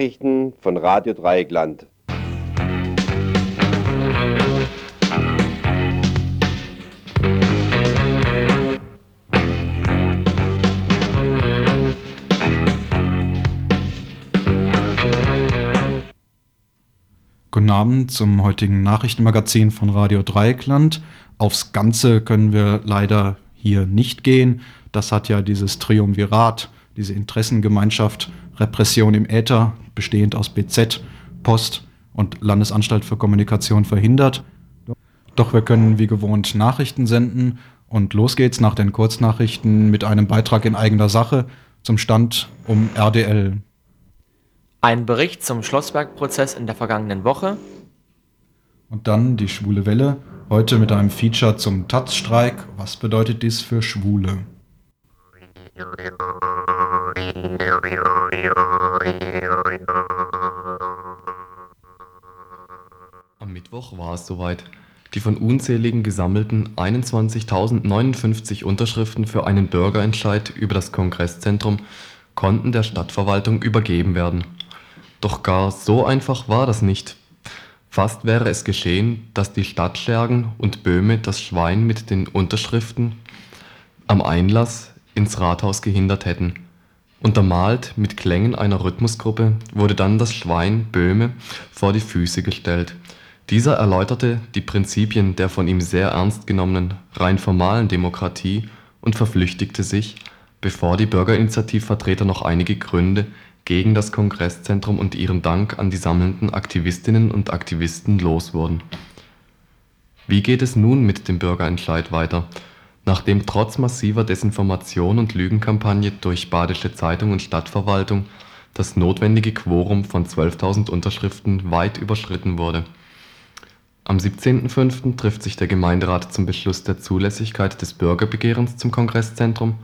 Nachrichten von Radio Dreieckland. Guten Abend zum heutigen Nachrichtenmagazin von Radio Dreieckland. Aufs Ganze können wir leider hier nicht gehen. Das hat ja dieses Triumvirat, diese Interessengemeinschaft Repression im Äther, bestehend aus BZ, Post und Landesanstalt für Kommunikation verhindert. Doch wir können wie gewohnt Nachrichten senden und los geht's nach den Kurznachrichten mit einem Beitrag in eigener Sache zum Stand um RDL. Ein Bericht zum Schlossberg-Prozess in der vergangenen Woche. Und dann die Schwule Welle, heute mit einem Feature zum Taz-Streik. Was bedeutet dies für Schwule? Am Mittwoch war es soweit. Die von unzähligen gesammelten 21.059 Unterschriften für einen Bürgerentscheid über das Kongresszentrum konnten der Stadtverwaltung übergeben werden. Doch gar so einfach war das nicht. Fast wäre es geschehen, dass die Stadtschergen und Böhme das Schwein mit den Unterschriften am Einlass ins Rathaus gehindert hätten. Untermalt mit Klängen einer Rhythmusgruppe wurde dann das Schwein Böhme vor die Füße gestellt. Dieser erläuterte die Prinzipien der von ihm sehr ernst genommenen rein formalen Demokratie und verflüchtigte sich, bevor die Bürgerinitiativvertreter noch einige Gründe gegen das Kongresszentrum und ihren Dank an die sammelnden Aktivistinnen und Aktivisten los wurden. Wie geht es nun mit dem Bürgerentscheid weiter Nachdem trotz massiver Desinformation und Lügenkampagne durch Badische Zeitung und Stadtverwaltung das notwendige Quorum von 12.000 Unterschriften weit überschritten wurde. Am 17.05. trifft sich der Gemeinderat zum Beschluss der Zulässigkeit des Bürgerbegehrens zum Kongresszentrum.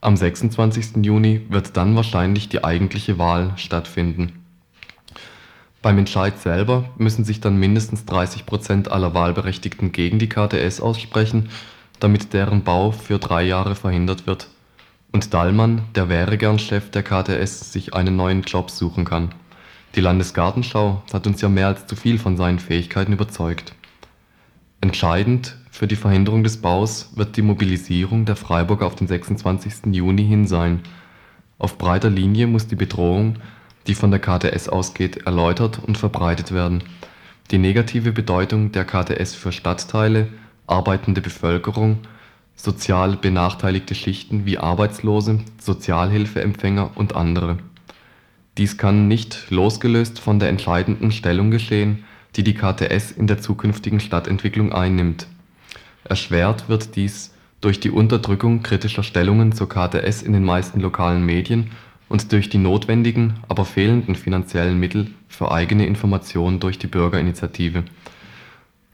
Am 26. Juni wird dann wahrscheinlich die eigentliche Wahl stattfinden. Beim Entscheid selber müssen sich dann mindestens 30 Prozent aller Wahlberechtigten gegen die KTS aussprechen damit deren Bau für drei Jahre verhindert wird und Dallmann, der wäre gern Chef der KTS, sich einen neuen Job suchen kann. Die Landesgartenschau hat uns ja mehr als zu viel von seinen Fähigkeiten überzeugt. Entscheidend für die Verhinderung des Baus wird die Mobilisierung der Freiburger auf den 26. Juni hin sein. Auf breiter Linie muss die Bedrohung, die von der KTS ausgeht, erläutert und verbreitet werden. Die negative Bedeutung der KTS für Stadtteile arbeitende Bevölkerung, sozial benachteiligte Schichten wie Arbeitslose, Sozialhilfeempfänger und andere. Dies kann nicht losgelöst von der entscheidenden Stellung geschehen, die die KTS in der zukünftigen Stadtentwicklung einnimmt. Erschwert wird dies durch die Unterdrückung kritischer Stellungen zur KTS in den meisten lokalen Medien und durch die notwendigen, aber fehlenden finanziellen Mittel für eigene Information durch die Bürgerinitiative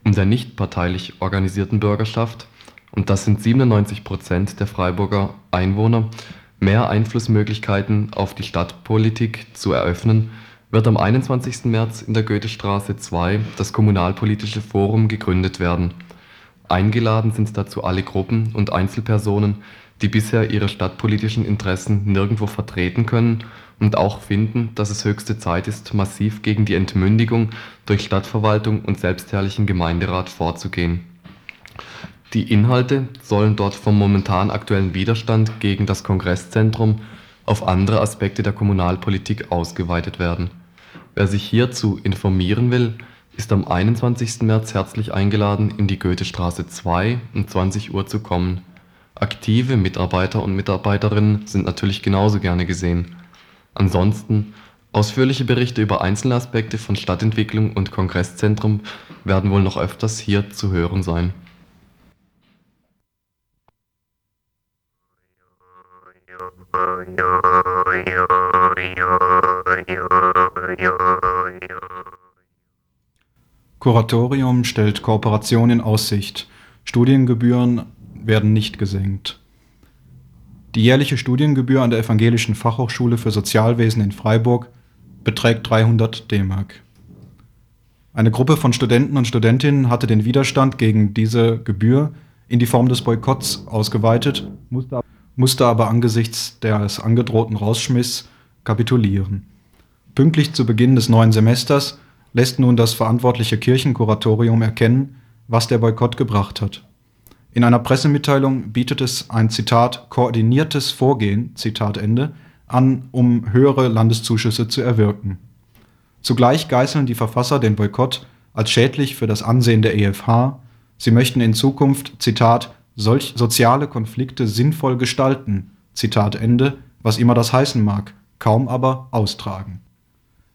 um der nichtparteilich organisierten Bürgerschaft (und das sind 97 Prozent der Freiburger Einwohner) mehr Einflussmöglichkeiten auf die Stadtpolitik zu eröffnen, wird am 21. März in der Goethestraße 2 das Kommunalpolitische Forum gegründet werden. Eingeladen sind dazu alle Gruppen und Einzelpersonen, die bisher ihre stadtpolitischen Interessen nirgendwo vertreten können und auch finden, dass es höchste Zeit ist, massiv gegen die Entmündigung durch Stadtverwaltung und selbstherrlichen Gemeinderat vorzugehen. Die Inhalte sollen dort vom momentan aktuellen Widerstand gegen das Kongresszentrum auf andere Aspekte der Kommunalpolitik ausgeweitet werden. Wer sich hierzu informieren will, ist am 21. März herzlich eingeladen, in die Goethestraße 2 um 20 Uhr zu kommen. Aktive Mitarbeiter und Mitarbeiterinnen sind natürlich genauso gerne gesehen Ansonsten, ausführliche Berichte über einzelne Aspekte von Stadtentwicklung und Kongresszentrum werden wohl noch öfters hier zu hören sein. Kuratorium stellt Kooperation in Aussicht. Studiengebühren werden nicht gesenkt. Die jährliche Studiengebühr an der Evangelischen Fachhochschule für Sozialwesen in Freiburg beträgt 300 D-Mark. Eine Gruppe von Studenten und Studentinnen hatte den Widerstand gegen diese Gebühr in die Form des Boykotts ausgeweitet, musste aber angesichts des angedrohten Rausschmiss kapitulieren. Pünktlich zu Beginn des neuen Semesters lässt nun das verantwortliche Kirchenkuratorium erkennen, was der Boykott gebracht hat. In einer Pressemitteilung bietet es ein Zitat koordiniertes Vorgehen Zitat Ende an, um höhere Landeszuschüsse zu erwirken. Zugleich geißeln die Verfasser den Boykott als schädlich für das Ansehen der EFH, sie möchten in Zukunft Zitat solch soziale Konflikte sinnvoll gestalten Zitat Ende, was immer das heißen mag, kaum aber austragen.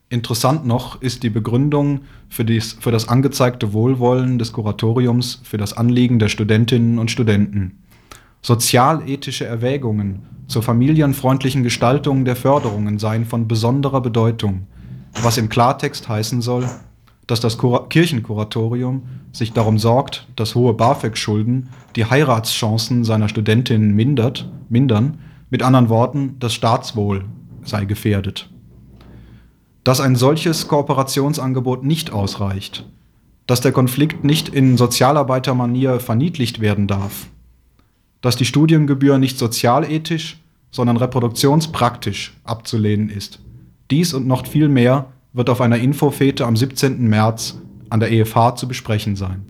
Interessant noch ist die Begründung für, dies, für das angezeigte Wohlwollen des Kuratoriums für das Anliegen der Studentinnen und Studenten. Sozialethische Erwägungen zur familienfreundlichen Gestaltung der Förderungen seien von besonderer Bedeutung, was im Klartext heißen soll, dass das Kur Kirchenkuratorium sich darum sorgt, dass hohe BAföG-Schulden die Heiratschancen seiner Studentinnen mindert, mindern, mit anderen Worten, das Staatswohl sei gefährdet. Dass ein solches Kooperationsangebot nicht ausreicht, dass der Konflikt nicht in Sozialarbeitermanier verniedlicht werden darf, dass die Studiengebühr nicht sozialethisch, sondern reproduktionspraktisch abzulehnen ist. Dies und noch viel mehr wird auf einer Infofete am 17. März an der EFH zu besprechen sein.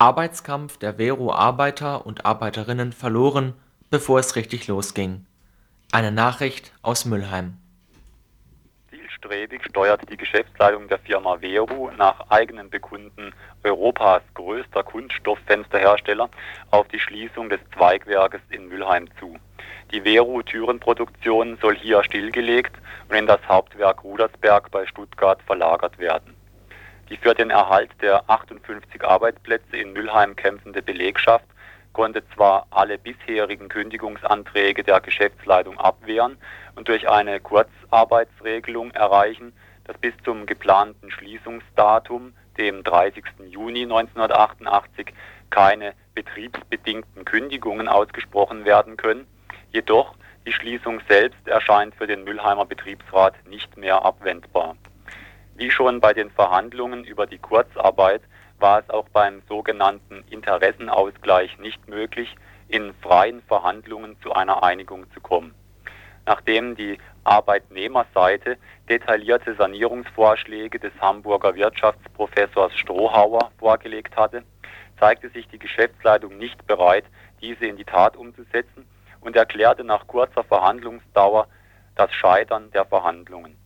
Arbeitskampf der Vero-Arbeiter und Arbeiterinnen verloren, bevor es richtig losging. Eine Nachricht aus Mülheim. Zielstrebig steuert die Geschäftsleitung der Firma Vero nach eigenem Bekunden Europas größter Kunststofffensterhersteller auf die Schließung des Zweigwerkes in Mülheim zu. Die Vero Türenproduktion soll hier stillgelegt und in das Hauptwerk Rudersberg bei Stuttgart verlagert werden. Die für den Erhalt der 58 Arbeitsplätze in Mülheim kämpfende Belegschaft konnte zwar alle bisherigen Kündigungsanträge der Geschäftsleitung abwehren und durch eine Kurzarbeitsregelung erreichen, dass bis zum geplanten Schließungsdatum, dem 30. Juni 1988, keine betriebsbedingten Kündigungen ausgesprochen werden können. Jedoch die Schließung selbst erscheint für den Mülheimer Betriebsrat nicht mehr abwendbar. Wie schon bei den Verhandlungen über die Kurzarbeit war es auch beim sogenannten Interessenausgleich nicht möglich, in freien Verhandlungen zu einer Einigung zu kommen. Nachdem die Arbeitnehmerseite detaillierte Sanierungsvorschläge des Hamburger Wirtschaftsprofessors Strohauer vorgelegt hatte, zeigte sich die Geschäftsleitung nicht bereit, diese in die Tat umzusetzen und erklärte nach kurzer Verhandlungsdauer das Scheitern der Verhandlungen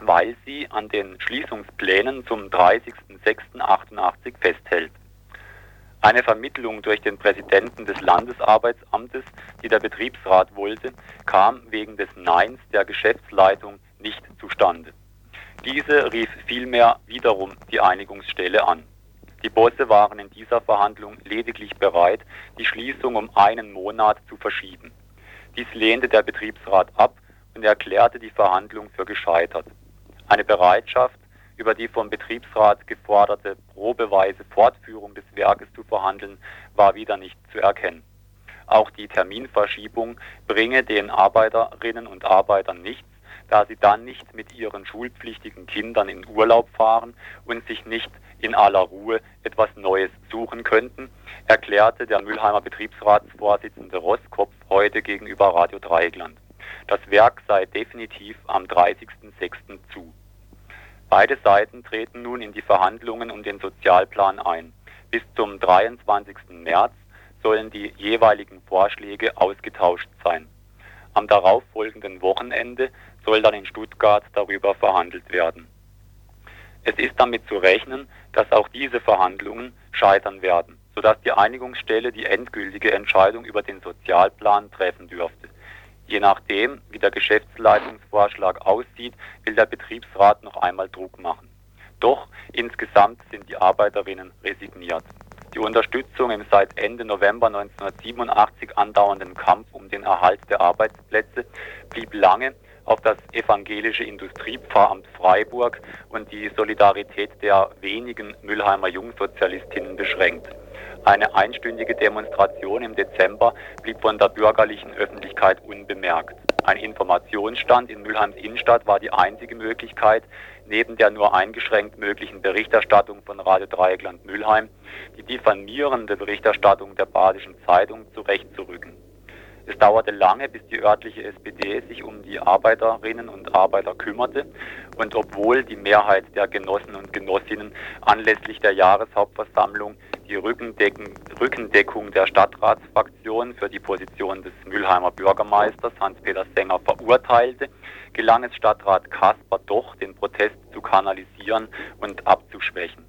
weil sie an den Schließungsplänen zum 30.06.88 festhält. Eine Vermittlung durch den Präsidenten des Landesarbeitsamtes, die der Betriebsrat wollte, kam wegen des Neins der Geschäftsleitung nicht zustande. Diese rief vielmehr wiederum die Einigungsstelle an. Die Bosse waren in dieser Verhandlung lediglich bereit, die Schließung um einen Monat zu verschieben. Dies lehnte der Betriebsrat ab und erklärte die Verhandlung für gescheitert. Eine Bereitschaft, über die vom Betriebsrat geforderte probeweise Fortführung des Werkes zu verhandeln, war wieder nicht zu erkennen. Auch die Terminverschiebung bringe den Arbeiterinnen und Arbeitern nichts, da sie dann nicht mit ihren schulpflichtigen Kindern in Urlaub fahren und sich nicht in aller Ruhe etwas Neues suchen könnten, erklärte der Mülheimer Betriebsratsvorsitzende Rosskopf heute gegenüber Radio Dreieckland. Das Werk sei definitiv am 30.06. zu. Beide Seiten treten nun in die Verhandlungen um den Sozialplan ein. Bis zum 23. März sollen die jeweiligen Vorschläge ausgetauscht sein. Am darauffolgenden Wochenende soll dann in Stuttgart darüber verhandelt werden. Es ist damit zu rechnen, dass auch diese Verhandlungen scheitern werden, sodass die Einigungsstelle die endgültige Entscheidung über den Sozialplan treffen dürfte. Je nachdem, wie der Geschäftsleitungsvorschlag aussieht, will der Betriebsrat noch einmal Druck machen. Doch insgesamt sind die Arbeiterinnen resigniert. Die Unterstützung im seit Ende November 1987 andauernden Kampf um den Erhalt der Arbeitsplätze blieb lange auf das evangelische Industriepfarramt Freiburg und die Solidarität der wenigen Mülheimer Jungsozialistinnen beschränkt. Eine einstündige Demonstration im Dezember blieb von der bürgerlichen Öffentlichkeit unbemerkt. Ein Informationsstand in Mülheims Innenstadt war die einzige Möglichkeit, neben der nur eingeschränkt möglichen Berichterstattung von Radio Dreieckland Mülheim, die diffamierende Berichterstattung der Badischen Zeitung zurechtzurücken. Es dauerte lange, bis die örtliche SPD sich um die Arbeiterinnen und Arbeiter kümmerte und obwohl die Mehrheit der Genossen und Genossinnen anlässlich der Jahreshauptversammlung die Rückendeckung der Stadtratsfraktion für die Position des Mülheimer Bürgermeisters Hans-Peter Sänger verurteilte, gelang es Stadtrat Kasper doch, den Protest zu kanalisieren und abzuschwächen.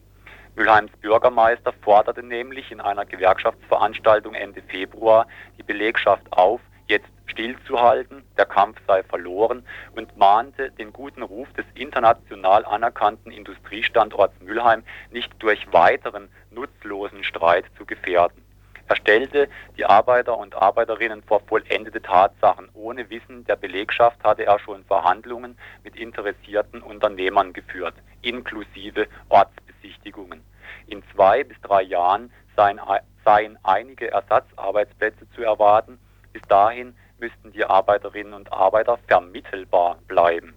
Mülheims Bürgermeister forderte nämlich in einer Gewerkschaftsveranstaltung Ende Februar die Belegschaft auf, jetzt stillzuhalten, der Kampf sei verloren und mahnte, den guten Ruf des international anerkannten Industriestandorts Mülheim nicht durch weiteren nutzlosen Streit zu gefährden. Er stellte die Arbeiter und Arbeiterinnen vor vollendete Tatsachen. Ohne Wissen der Belegschaft hatte er schon Verhandlungen mit interessierten Unternehmern geführt, inklusive Ortsbesichtigungen. In zwei bis drei Jahren seien, seien einige Ersatzarbeitsplätze zu erwarten. Bis dahin müssten die Arbeiterinnen und Arbeiter vermittelbar bleiben.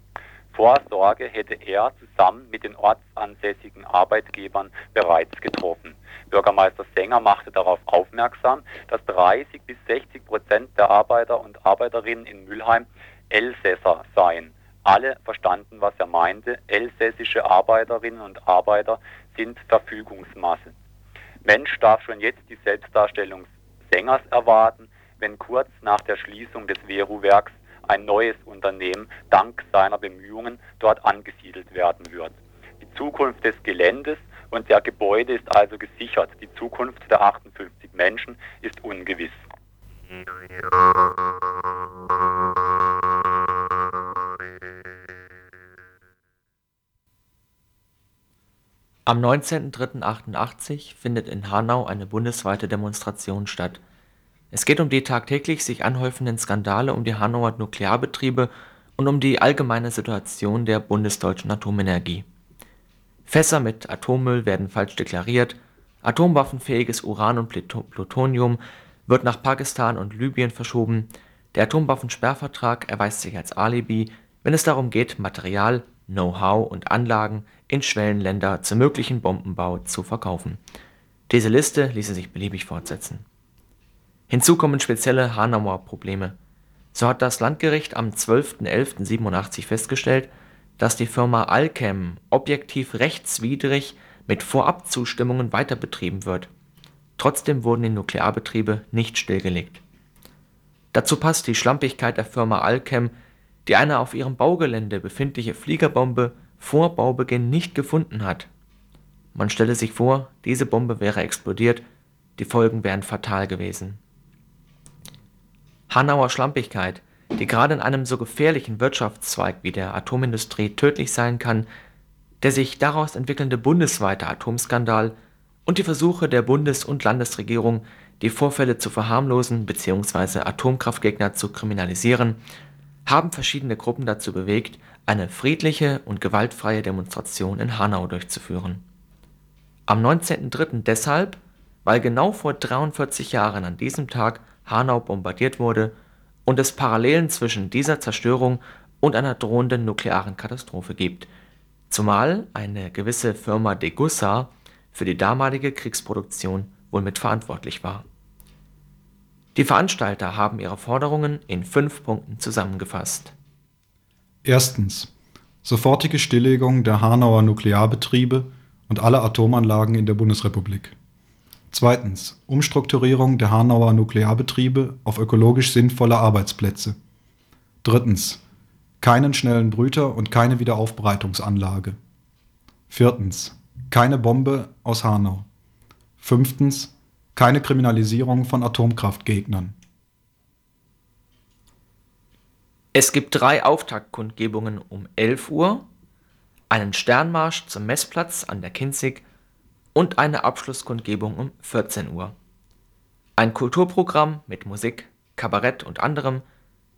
Vorsorge hätte er zusammen mit den ortsansässigen Arbeitgebern bereits getroffen. Bürgermeister Sänger machte darauf aufmerksam, dass 30 bis 60 Prozent der Arbeiter und Arbeiterinnen in Mülheim Elsässer seien. Alle verstanden, was er meinte. Elsässische Arbeiterinnen und Arbeiter sind Verfügungsmasse. Mensch darf schon jetzt die Selbstdarstellung Sängers erwarten, wenn kurz nach der Schließung des Veru-Werks ein neues Unternehmen dank seiner Bemühungen dort angesiedelt werden wird. Die Zukunft des Geländes und der Gebäude ist also gesichert. Die Zukunft der 58 Menschen ist ungewiss. Am 19.03.88 findet in Hanau eine bundesweite Demonstration statt. Es geht um die tagtäglich sich anhäufenden Skandale um die Hanauer Nuklearbetriebe und um die allgemeine Situation der bundesdeutschen Atomenergie. Fässer mit Atommüll werden falsch deklariert, atomwaffenfähiges Uran und Plutonium wird nach Pakistan und Libyen verschoben, der Atomwaffensperrvertrag erweist sich als Alibi, wenn es darum geht, Material, Know-how und Anlagen in Schwellenländer zum möglichen Bombenbau zu verkaufen. Diese Liste ließe sich beliebig fortsetzen. Hinzu kommen spezielle Hanauer Probleme. So hat das Landgericht am 12.11.87 festgestellt, dass die Firma Alchem objektiv rechtswidrig mit Vorabzustimmungen weiterbetrieben wird. Trotzdem wurden die Nuklearbetriebe nicht stillgelegt. Dazu passt die Schlampigkeit der Firma Alchem, die eine auf ihrem Baugelände befindliche Fliegerbombe vor Baubeginn nicht gefunden hat. Man stelle sich vor, diese Bombe wäre explodiert, die Folgen wären fatal gewesen. Hanauer Schlampigkeit, die gerade in einem so gefährlichen Wirtschaftszweig wie der Atomindustrie tödlich sein kann, der sich daraus entwickelnde bundesweite Atomskandal und die Versuche der Bundes- und Landesregierung, die Vorfälle zu verharmlosen bzw. Atomkraftgegner zu kriminalisieren, haben verschiedene Gruppen dazu bewegt, eine friedliche und gewaltfreie Demonstration in Hanau durchzuführen. Am 19.03. deshalb, weil genau vor 43 Jahren an diesem Tag Hanau bombardiert wurde und es Parallelen zwischen dieser Zerstörung und einer drohenden nuklearen Katastrophe gibt, zumal eine gewisse Firma Degussa für die damalige Kriegsproduktion wohl mitverantwortlich war. Die Veranstalter haben ihre Forderungen in fünf Punkten zusammengefasst Erstens. Sofortige Stilllegung der Hanauer Nuklearbetriebe und aller Atomanlagen in der Bundesrepublik. Zweitens. Umstrukturierung der Hanauer Nuklearbetriebe auf ökologisch sinnvolle Arbeitsplätze. Drittens. Keinen schnellen Brüter und keine Wiederaufbereitungsanlage. Viertens. Keine Bombe aus Hanau. Fünftens. Keine Kriminalisierung von Atomkraftgegnern. Es gibt drei Auftaktkundgebungen um 11 Uhr, einen Sternmarsch zum Messplatz an der Kinzig und eine Abschlusskundgebung um 14 Uhr. Ein Kulturprogramm mit Musik, Kabarett und anderem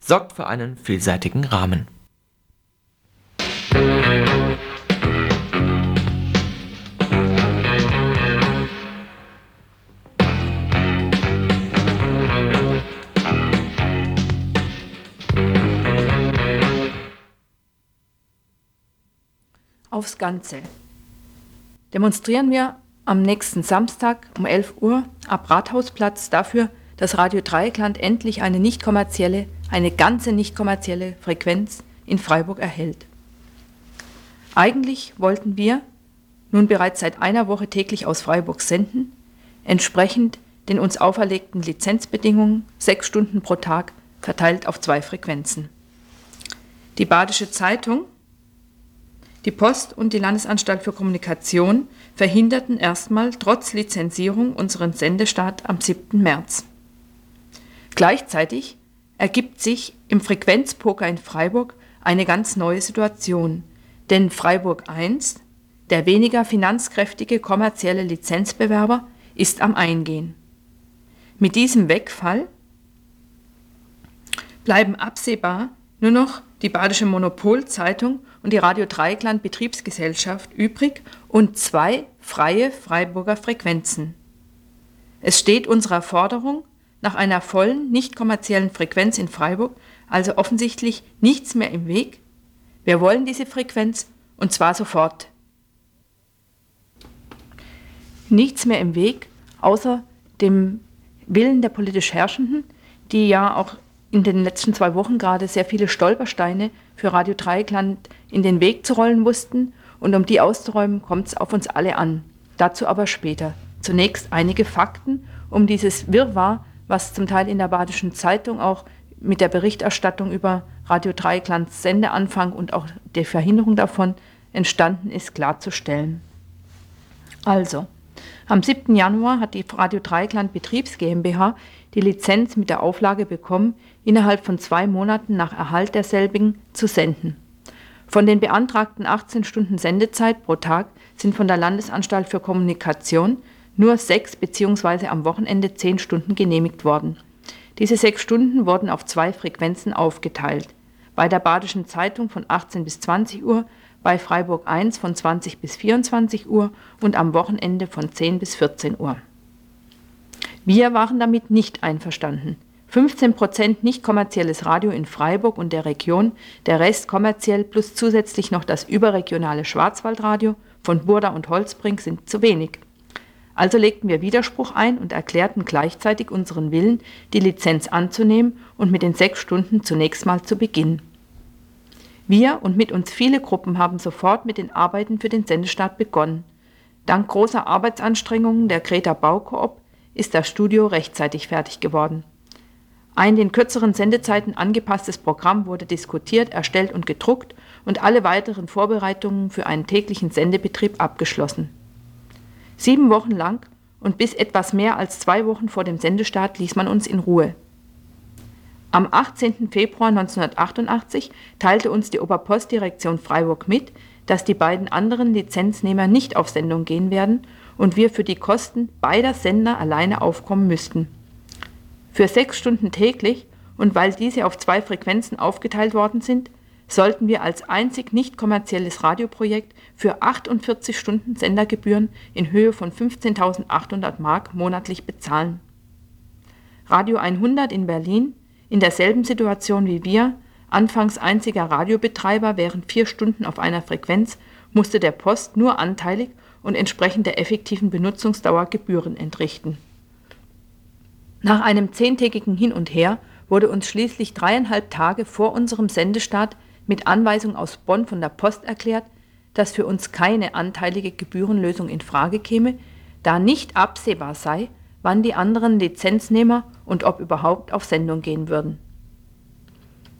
sorgt für einen vielseitigen Rahmen. Aufs Ganze. Demonstrieren wir am nächsten Samstag um 11 Uhr ab Rathausplatz dafür, dass Radio Dreieckland endlich eine nicht kommerzielle, eine ganze nicht kommerzielle Frequenz in Freiburg erhält. Eigentlich wollten wir nun bereits seit einer Woche täglich aus Freiburg senden, entsprechend den uns auferlegten Lizenzbedingungen sechs Stunden pro Tag verteilt auf zwei Frequenzen. Die Badische Zeitung, die Post und die Landesanstalt für Kommunikation verhinderten erstmal trotz Lizenzierung unseren Sendestart am 7. März. Gleichzeitig ergibt sich im Frequenzpoker in Freiburg eine ganz neue Situation, denn Freiburg 1, der weniger finanzkräftige kommerzielle Lizenzbewerber, ist am Eingehen. Mit diesem Wegfall bleiben absehbar nur noch die Badische Monopolzeitung und die Radio Dreieckland Betriebsgesellschaft übrig und zwei freie Freiburger Frequenzen. Es steht unserer Forderung nach einer vollen, nicht kommerziellen Frequenz in Freiburg also offensichtlich nichts mehr im Weg. Wir wollen diese Frequenz und zwar sofort. Nichts mehr im Weg, außer dem Willen der politisch Herrschenden, die ja auch in den letzten zwei Wochen gerade sehr viele Stolpersteine für Radio Dreieckland in den Weg zu rollen wussten. Und um die auszuräumen, kommt es auf uns alle an. Dazu aber später. Zunächst einige Fakten, um dieses Wirrwarr, was zum Teil in der Badischen Zeitung auch mit der Berichterstattung über Radio Dreiecklands Sendeanfang und auch der Verhinderung davon entstanden ist, klarzustellen. Also, am 7. Januar hat die Radio Dreieckland Betriebs GmbH die Lizenz mit der Auflage bekommen, innerhalb von zwei Monaten nach Erhalt derselbigen zu senden. Von den beantragten 18 Stunden Sendezeit pro Tag sind von der Landesanstalt für Kommunikation nur sechs bzw. am Wochenende zehn Stunden genehmigt worden. Diese sechs Stunden wurden auf zwei Frequenzen aufgeteilt. Bei der Badischen Zeitung von 18 bis 20 Uhr, bei Freiburg 1 von 20 bis 24 Uhr und am Wochenende von 10 bis 14 Uhr. Wir waren damit nicht einverstanden. 15 Prozent nicht kommerzielles Radio in Freiburg und der Region, der Rest kommerziell plus zusätzlich noch das überregionale Schwarzwaldradio von Burda und Holzbrink sind zu wenig. Also legten wir Widerspruch ein und erklärten gleichzeitig unseren Willen, die Lizenz anzunehmen und mit den sechs Stunden zunächst mal zu beginnen. Wir und mit uns viele Gruppen haben sofort mit den Arbeiten für den Sendestart begonnen. Dank großer Arbeitsanstrengungen der Greta Baukoop ist das Studio rechtzeitig fertig geworden. Ein den kürzeren Sendezeiten angepasstes Programm wurde diskutiert, erstellt und gedruckt und alle weiteren Vorbereitungen für einen täglichen Sendebetrieb abgeschlossen. Sieben Wochen lang und bis etwas mehr als zwei Wochen vor dem Sendestart ließ man uns in Ruhe. Am 18. Februar 1988 teilte uns die Oberpostdirektion Freiburg mit, dass die beiden anderen Lizenznehmer nicht auf Sendung gehen werden und wir für die Kosten beider Sender alleine aufkommen müssten. Für sechs Stunden täglich und weil diese auf zwei Frequenzen aufgeteilt worden sind, sollten wir als einzig nicht kommerzielles Radioprojekt für 48 Stunden Sendergebühren in Höhe von 15.800 Mark monatlich bezahlen. Radio 100 in Berlin, in derselben Situation wie wir, anfangs einziger Radiobetreiber während vier Stunden auf einer Frequenz, musste der Post nur anteilig und entsprechend der effektiven Benutzungsdauer Gebühren entrichten. Nach einem zehntägigen Hin und Her wurde uns schließlich dreieinhalb Tage vor unserem Sendestart mit Anweisung aus Bonn von der Post erklärt, dass für uns keine anteilige Gebührenlösung in Frage käme, da nicht absehbar sei, wann die anderen Lizenznehmer und ob überhaupt auf Sendung gehen würden.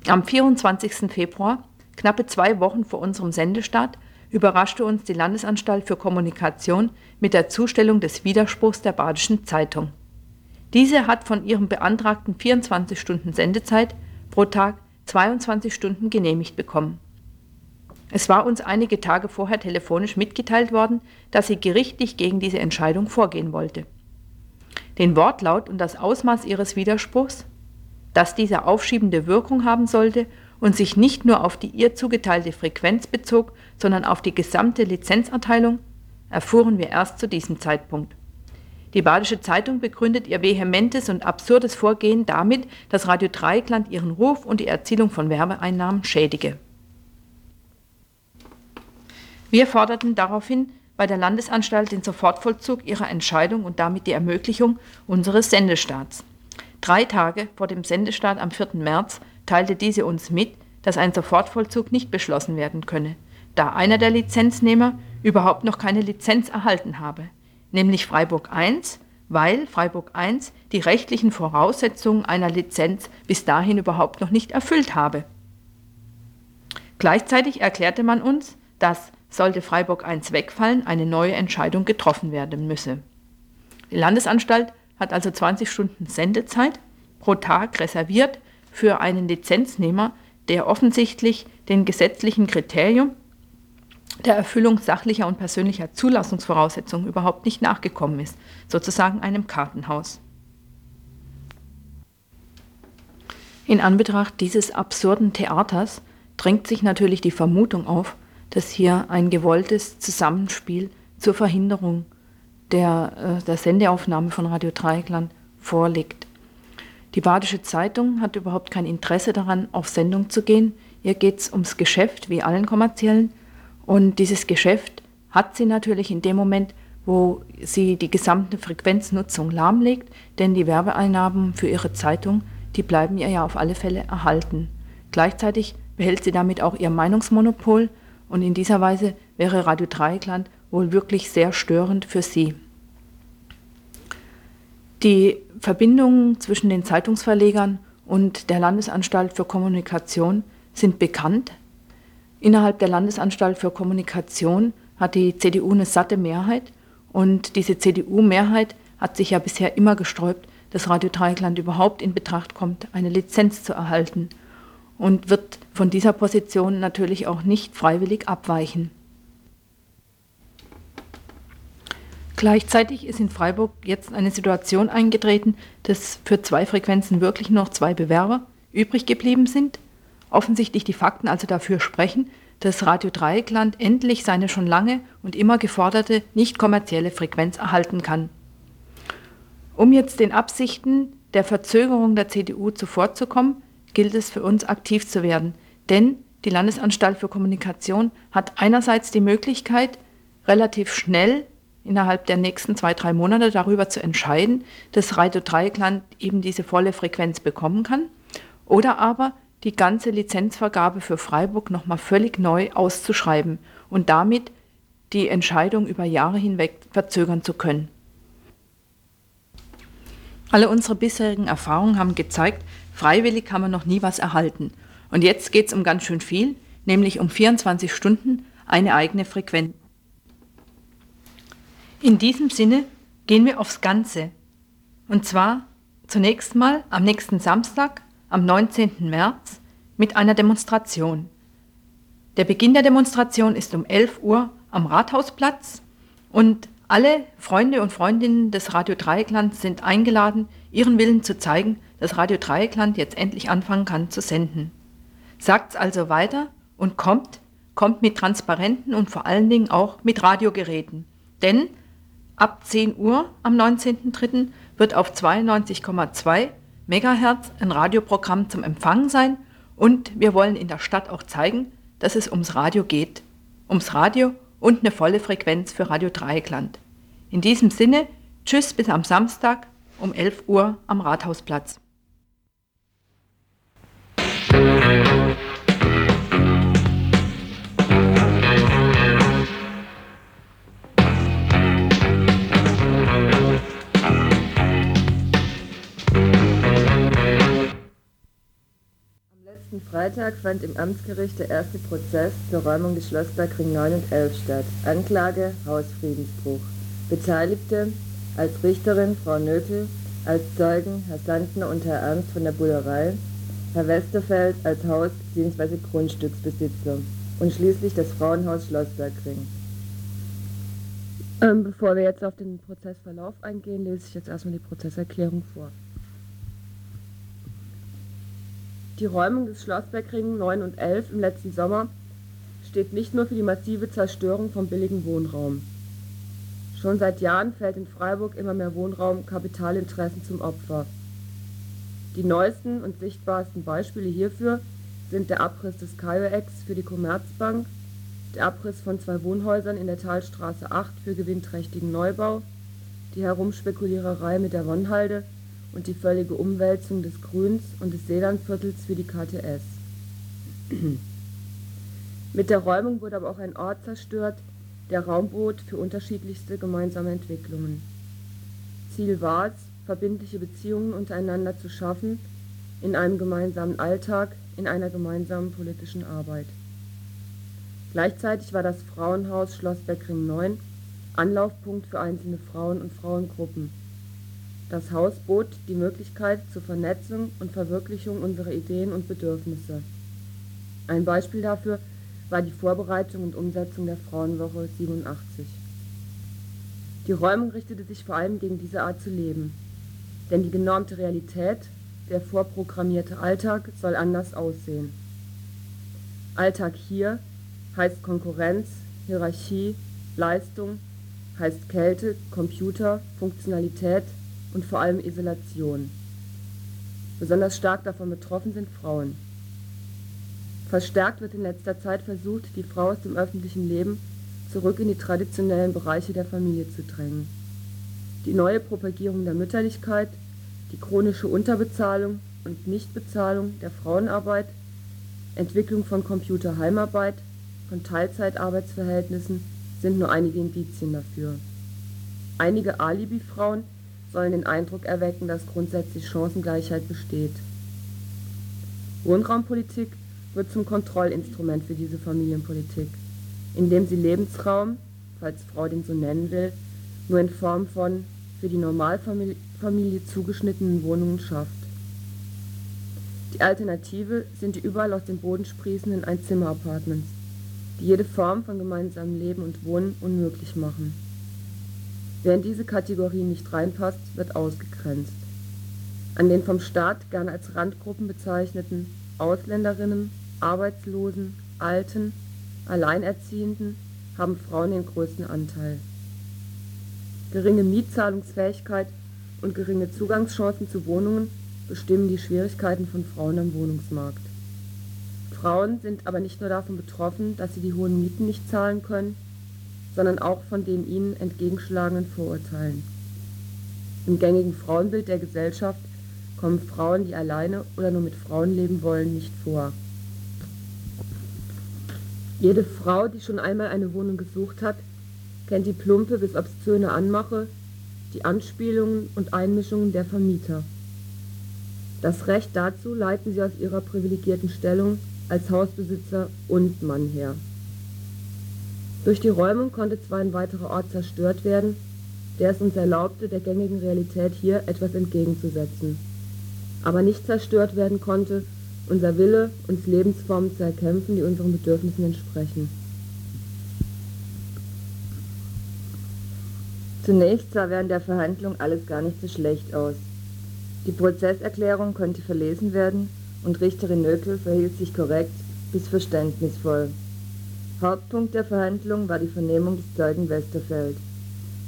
Am 24. Februar, knappe zwei Wochen vor unserem Sendestart, überraschte uns die Landesanstalt für Kommunikation mit der Zustellung des Widerspruchs der Badischen Zeitung. Diese hat von ihrem beantragten 24 Stunden Sendezeit pro Tag 22 Stunden genehmigt bekommen. Es war uns einige Tage vorher telefonisch mitgeteilt worden, dass sie gerichtlich gegen diese Entscheidung vorgehen wollte. Den Wortlaut und das Ausmaß ihres Widerspruchs, dass dieser aufschiebende Wirkung haben sollte und sich nicht nur auf die ihr zugeteilte Frequenz bezog, sondern auf die gesamte Lizenzerteilung, erfuhren wir erst zu diesem Zeitpunkt. Die Badische Zeitung begründet ihr vehementes und absurdes Vorgehen damit, dass Radio Dreieckland ihren Ruf und die Erzielung von Werbeeinnahmen schädige. Wir forderten daraufhin bei der Landesanstalt den Sofortvollzug ihrer Entscheidung und damit die Ermöglichung unseres Sendestarts. Drei Tage vor dem Sendestart am 4. März teilte diese uns mit, dass ein Sofortvollzug nicht beschlossen werden könne, da einer der Lizenznehmer überhaupt noch keine Lizenz erhalten habe, nämlich Freiburg I, weil Freiburg I die rechtlichen Voraussetzungen einer Lizenz bis dahin überhaupt noch nicht erfüllt habe. Gleichzeitig erklärte man uns, dass, sollte Freiburg I wegfallen, eine neue Entscheidung getroffen werden müsse. Die Landesanstalt hat also 20 Stunden Sendezeit pro Tag reserviert für einen Lizenznehmer, der offensichtlich den gesetzlichen Kriterium der Erfüllung sachlicher und persönlicher Zulassungsvoraussetzungen überhaupt nicht nachgekommen ist, sozusagen einem Kartenhaus. In Anbetracht dieses absurden Theaters drängt sich natürlich die Vermutung auf, dass hier ein gewolltes Zusammenspiel zur Verhinderung der, äh, der Sendeaufnahme von Radio Dreieckland vorliegt. Die Badische Zeitung hat überhaupt kein Interesse daran, auf Sendung zu gehen. Ihr geht es ums Geschäft, wie allen kommerziellen. Und dieses Geschäft hat sie natürlich in dem Moment, wo sie die gesamte Frequenznutzung lahmlegt, denn die Werbeeinnahmen für ihre Zeitung, die bleiben ihr ja auf alle Fälle erhalten. Gleichzeitig behält sie damit auch ihr Meinungsmonopol und in dieser Weise wäre Radio Dreieckland wohl wirklich sehr störend für sie. Die Verbindungen zwischen den Zeitungsverlegern und der Landesanstalt für Kommunikation sind bekannt. Innerhalb der Landesanstalt für Kommunikation hat die CDU eine satte Mehrheit und diese CDU-Mehrheit hat sich ja bisher immer gesträubt, dass Radio Dreieckland überhaupt in Betracht kommt, eine Lizenz zu erhalten und wird von dieser Position natürlich auch nicht freiwillig abweichen. Gleichzeitig ist in Freiburg jetzt eine Situation eingetreten, dass für zwei Frequenzen wirklich noch zwei Bewerber übrig geblieben sind. Offensichtlich die Fakten also dafür sprechen, dass Radio Dreieckland endlich seine schon lange und immer geforderte nicht kommerzielle Frequenz erhalten kann. Um jetzt den Absichten der Verzögerung der CDU zuvorzukommen, gilt es für uns aktiv zu werden, denn die Landesanstalt für Kommunikation hat einerseits die Möglichkeit, relativ schnell innerhalb der nächsten zwei, drei Monate darüber zu entscheiden, dass Radio Dreieckland eben diese volle Frequenz bekommen kann. Oder aber die ganze Lizenzvergabe für Freiburg nochmal völlig neu auszuschreiben und damit die Entscheidung über Jahre hinweg verzögern zu können. Alle unsere bisherigen Erfahrungen haben gezeigt, freiwillig haben wir noch nie was erhalten. Und jetzt geht es um ganz schön viel, nämlich um 24 Stunden eine eigene Frequenz. In diesem Sinne gehen wir aufs Ganze. Und zwar zunächst mal am nächsten Samstag, am 19. März, mit einer Demonstration. Der Beginn der Demonstration ist um 11 Uhr am Rathausplatz und alle Freunde und Freundinnen des Radio Dreieckland sind eingeladen, ihren Willen zu zeigen, dass Radio Dreieckland jetzt endlich anfangen kann zu senden. Sagt's also weiter und kommt, kommt mit Transparenten und vor allen Dingen auch mit Radiogeräten. Denn Ab 10 Uhr am 19.03. wird auf 92,2 MHz ein Radioprogramm zum Empfang sein und wir wollen in der Stadt auch zeigen, dass es ums Radio geht. Ums Radio und eine volle Frequenz für Radio Dreieckland. In diesem Sinne, tschüss bis am Samstag um 11 Uhr am Rathausplatz. Letzten Freitag fand im Amtsgericht der erste Prozess zur Räumung des Schlossbergring 9 und 11 statt. Anklage Hausfriedensbruch. Beteiligte als Richterin Frau Nökel, als Zeugen Herr Sandner und Herr Ernst von der Bullerei, Herr Westerfeld als Haus- bzw. Grundstücksbesitzer und schließlich das Frauenhaus Schlossbergring. Ähm, bevor wir jetzt auf den Prozessverlauf eingehen, lese ich jetzt erstmal die Prozesserklärung vor. Die Räumung des Schlossbergring 9 und 11 im letzten Sommer steht nicht nur für die massive Zerstörung von billigem Wohnraum. Schon seit Jahren fällt in Freiburg immer mehr Wohnraum Kapitalinteressen zum Opfer. Die neuesten und sichtbarsten Beispiele hierfür sind der Abriss des Caio-Ex für die Commerzbank, der Abriss von zwei Wohnhäusern in der Talstraße 8 für gewinnträchtigen Neubau, die Herumspekuliererei mit der Wonnhalde und die völlige Umwälzung des Grüns und des Seelandviertels für die KTS. Mit der Räumung wurde aber auch ein Ort zerstört, der Raum bot für unterschiedlichste gemeinsame Entwicklungen. Ziel war es, verbindliche Beziehungen untereinander zu schaffen, in einem gemeinsamen Alltag, in einer gemeinsamen politischen Arbeit. Gleichzeitig war das Frauenhaus Schloss Beckring 9 Anlaufpunkt für einzelne Frauen und Frauengruppen. Das Haus bot die Möglichkeit zur Vernetzung und Verwirklichung unserer Ideen und Bedürfnisse. Ein Beispiel dafür war die Vorbereitung und Umsetzung der Frauenwoche 87. Die Räumung richtete sich vor allem gegen diese Art zu leben. Denn die genormte Realität, der vorprogrammierte Alltag soll anders aussehen. Alltag hier heißt Konkurrenz, Hierarchie, Leistung, heißt Kälte, Computer, Funktionalität und vor allem Isolation. Besonders stark davon betroffen sind Frauen. Verstärkt wird in letzter Zeit versucht, die Frau aus dem öffentlichen Leben zurück in die traditionellen Bereiche der Familie zu drängen. Die neue Propagierung der Mütterlichkeit, die chronische Unterbezahlung und Nichtbezahlung der Frauenarbeit, Entwicklung von Computerheimarbeit, von Teilzeitarbeitsverhältnissen sind nur einige Indizien dafür. Einige Alibi-Frauen sollen den Eindruck erwecken, dass grundsätzlich Chancengleichheit besteht. Wohnraumpolitik wird zum Kontrollinstrument für diese Familienpolitik, indem sie Lebensraum, falls Frau den so nennen will, nur in Form von für die Normalfamilie zugeschnittenen Wohnungen schafft. Die Alternative sind die überall aus dem Boden sprießenden Einzimmer-Apartments, die jede Form von gemeinsamem Leben und Wohnen unmöglich machen. Wer in diese Kategorie nicht reinpasst, wird ausgegrenzt. An den vom Staat gern als Randgruppen bezeichneten Ausländerinnen, Arbeitslosen, Alten, Alleinerziehenden haben Frauen den größten Anteil. Geringe Mietzahlungsfähigkeit und geringe Zugangschancen zu Wohnungen bestimmen die Schwierigkeiten von Frauen am Wohnungsmarkt. Frauen sind aber nicht nur davon betroffen, dass sie die hohen Mieten nicht zahlen können, sondern auch von den ihnen entgegenschlagenden Vorurteilen. Im gängigen Frauenbild der Gesellschaft kommen Frauen, die alleine oder nur mit Frauen leben wollen, nicht vor. Jede Frau, die schon einmal eine Wohnung gesucht hat, kennt die plumpe bis obszöne Anmache, die Anspielungen und Einmischungen der Vermieter. Das Recht dazu leiten sie aus ihrer privilegierten Stellung als Hausbesitzer und Mann her. Durch die Räumung konnte zwar ein weiterer Ort zerstört werden, der es uns erlaubte, der gängigen Realität hier etwas entgegenzusetzen. Aber nicht zerstört werden konnte unser Wille, uns Lebensformen zu erkämpfen, die unseren Bedürfnissen entsprechen. Zunächst sah während der Verhandlung alles gar nicht so schlecht aus. Die Prozesserklärung konnte verlesen werden und Richterin Nökel verhielt sich korrekt bis verständnisvoll. Hauptpunkt der Verhandlung war die Vernehmung des Zeugen Westerfeld.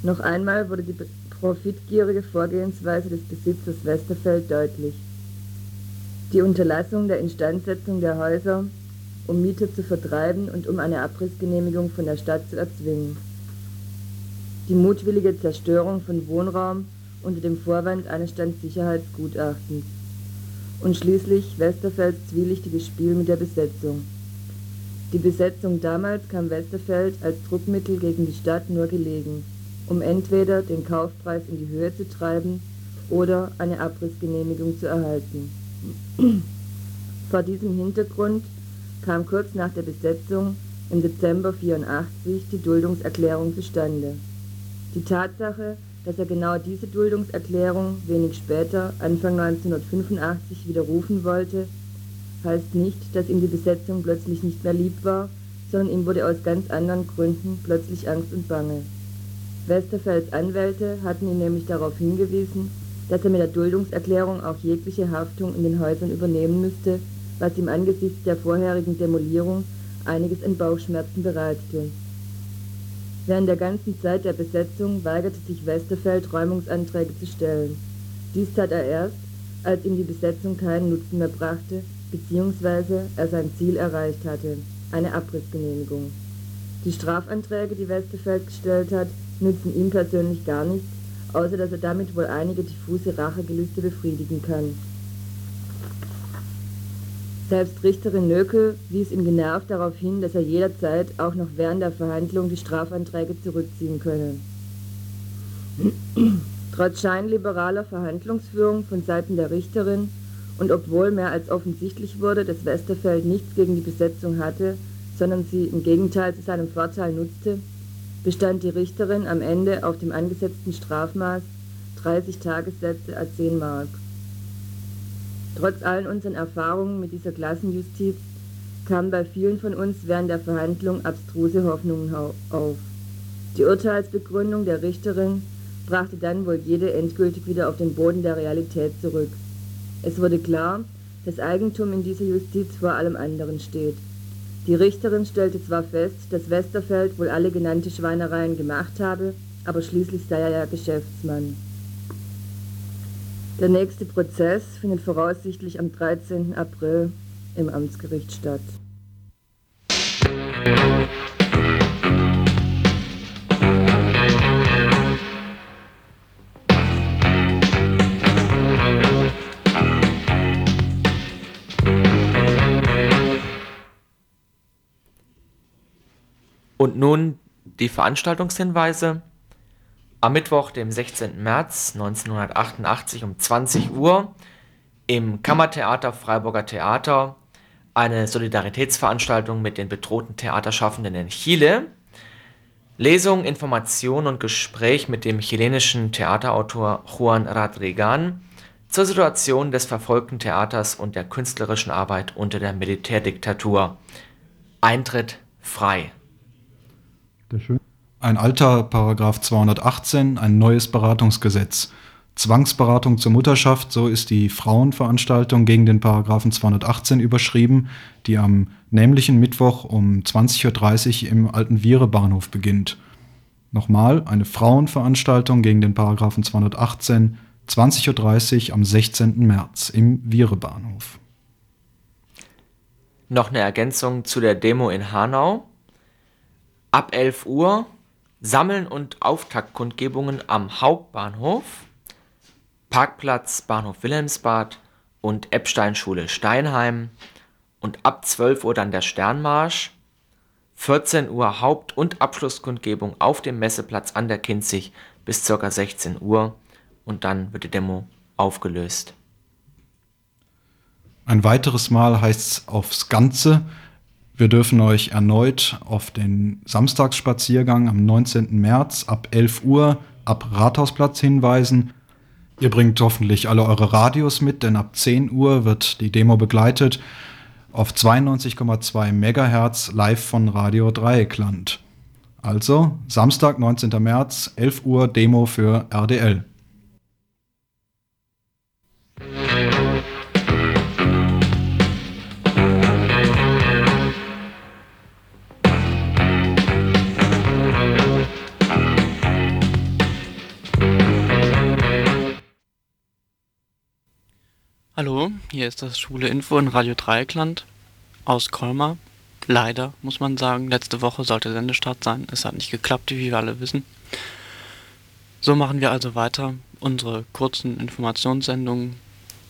Noch einmal wurde die profitgierige Vorgehensweise des Besitzers Westerfeld deutlich. Die Unterlassung der Instandsetzung der Häuser, um Miete zu vertreiben und um eine Abrissgenehmigung von der Stadt zu erzwingen. Die mutwillige Zerstörung von Wohnraum unter dem Vorwand eines Standsicherheitsgutachtens. Und schließlich Westerfelds zwielichtiges Spiel mit der Besetzung. Die Besetzung damals kam Westerfeld als Druckmittel gegen die Stadt nur gelegen, um entweder den Kaufpreis in die Höhe zu treiben oder eine Abrissgenehmigung zu erhalten. Vor diesem Hintergrund kam kurz nach der Besetzung im Dezember 84 die Duldungserklärung zustande. Die Tatsache, dass er genau diese Duldungserklärung wenig später, Anfang 1985, widerrufen wollte, heißt nicht, dass ihm die Besetzung plötzlich nicht mehr lieb war, sondern ihm wurde aus ganz anderen Gründen plötzlich Angst und Bange. Westerfelds Anwälte hatten ihn nämlich darauf hingewiesen, dass er mit der Duldungserklärung auch jegliche Haftung in den Häusern übernehmen müsste, was ihm angesichts der vorherigen Demolierung einiges an Bauchschmerzen bereitete. Während der ganzen Zeit der Besetzung weigerte sich Westerfeld, Räumungsanträge zu stellen. Dies tat er erst, als ihm die Besetzung keinen Nutzen mehr brachte, beziehungsweise er sein Ziel erreicht hatte, eine Abrissgenehmigung. Die Strafanträge, die Westerfeld gestellt hat, nützen ihm persönlich gar nichts, außer dass er damit wohl einige diffuse Rachegelüste befriedigen kann. Selbst Richterin Nökel wies ihm genervt darauf hin, dass er jederzeit, auch noch während der Verhandlung, die Strafanträge zurückziehen könne. Trotz scheinliberaler Verhandlungsführung von Seiten der Richterin und obwohl mehr als offensichtlich wurde, dass Westerfeld nichts gegen die Besetzung hatte, sondern sie im Gegenteil zu seinem Vorteil nutzte, bestand die Richterin am Ende auf dem angesetzten Strafmaß 30 Tagessätze a 10 Mark. Trotz allen unseren Erfahrungen mit dieser Klassenjustiz kamen bei vielen von uns während der Verhandlung abstruse Hoffnungen auf. Die Urteilsbegründung der Richterin brachte dann wohl jede endgültig wieder auf den Boden der Realität zurück. Es wurde klar, dass Eigentum in dieser Justiz vor allem anderen steht. Die Richterin stellte zwar fest, dass Westerfeld wohl alle genannte Schweinereien gemacht habe, aber schließlich sei er ja Geschäftsmann. Der nächste Prozess findet voraussichtlich am 13. April im Amtsgericht statt. Und nun die Veranstaltungshinweise. Am Mittwoch, dem 16. März 1988 um 20 Uhr im Kammertheater Freiburger Theater eine Solidaritätsveranstaltung mit den bedrohten Theaterschaffenden in Chile. Lesung, Information und Gespräch mit dem chilenischen Theaterautor Juan Radrigan zur Situation des verfolgten Theaters und der künstlerischen Arbeit unter der Militärdiktatur. Eintritt frei. Ein alter Paragraph 218, ein neues Beratungsgesetz. Zwangsberatung zur Mutterschaft, so ist die Frauenveranstaltung gegen den Paragraphen 218 überschrieben, die am nämlichen Mittwoch um 20.30 Uhr im alten Viere-Bahnhof beginnt. Nochmal, eine Frauenveranstaltung gegen den Paragraphen 218, 20.30 Uhr am 16. März im Viere-Bahnhof. Noch eine Ergänzung zu der Demo in Hanau. Ab 11 Uhr Sammeln und Auftaktkundgebungen am Hauptbahnhof, Parkplatz Bahnhof Wilhelmsbad und Eppsteinschule Steinheim und ab 12 Uhr dann der Sternmarsch, 14 Uhr Haupt- und Abschlusskundgebung auf dem Messeplatz an der Kinzig bis ca. 16 Uhr und dann wird die Demo aufgelöst. Ein weiteres Mal heißt es aufs Ganze wir dürfen euch erneut auf den Samstagsspaziergang am 19. März ab 11 Uhr ab Rathausplatz hinweisen. Ihr bringt hoffentlich alle eure Radios mit, denn ab 10 Uhr wird die Demo begleitet auf 92,2 MHz live von Radio Dreieckland. Also Samstag, 19. März, 11 Uhr Demo für RDL. Hallo, hier ist das Schule Info in Radio Dreieckland aus Colmar. Leider, muss man sagen, letzte Woche sollte Sendestart sein. Es hat nicht geklappt, wie wir alle wissen. So machen wir also weiter unsere kurzen Informationssendungen,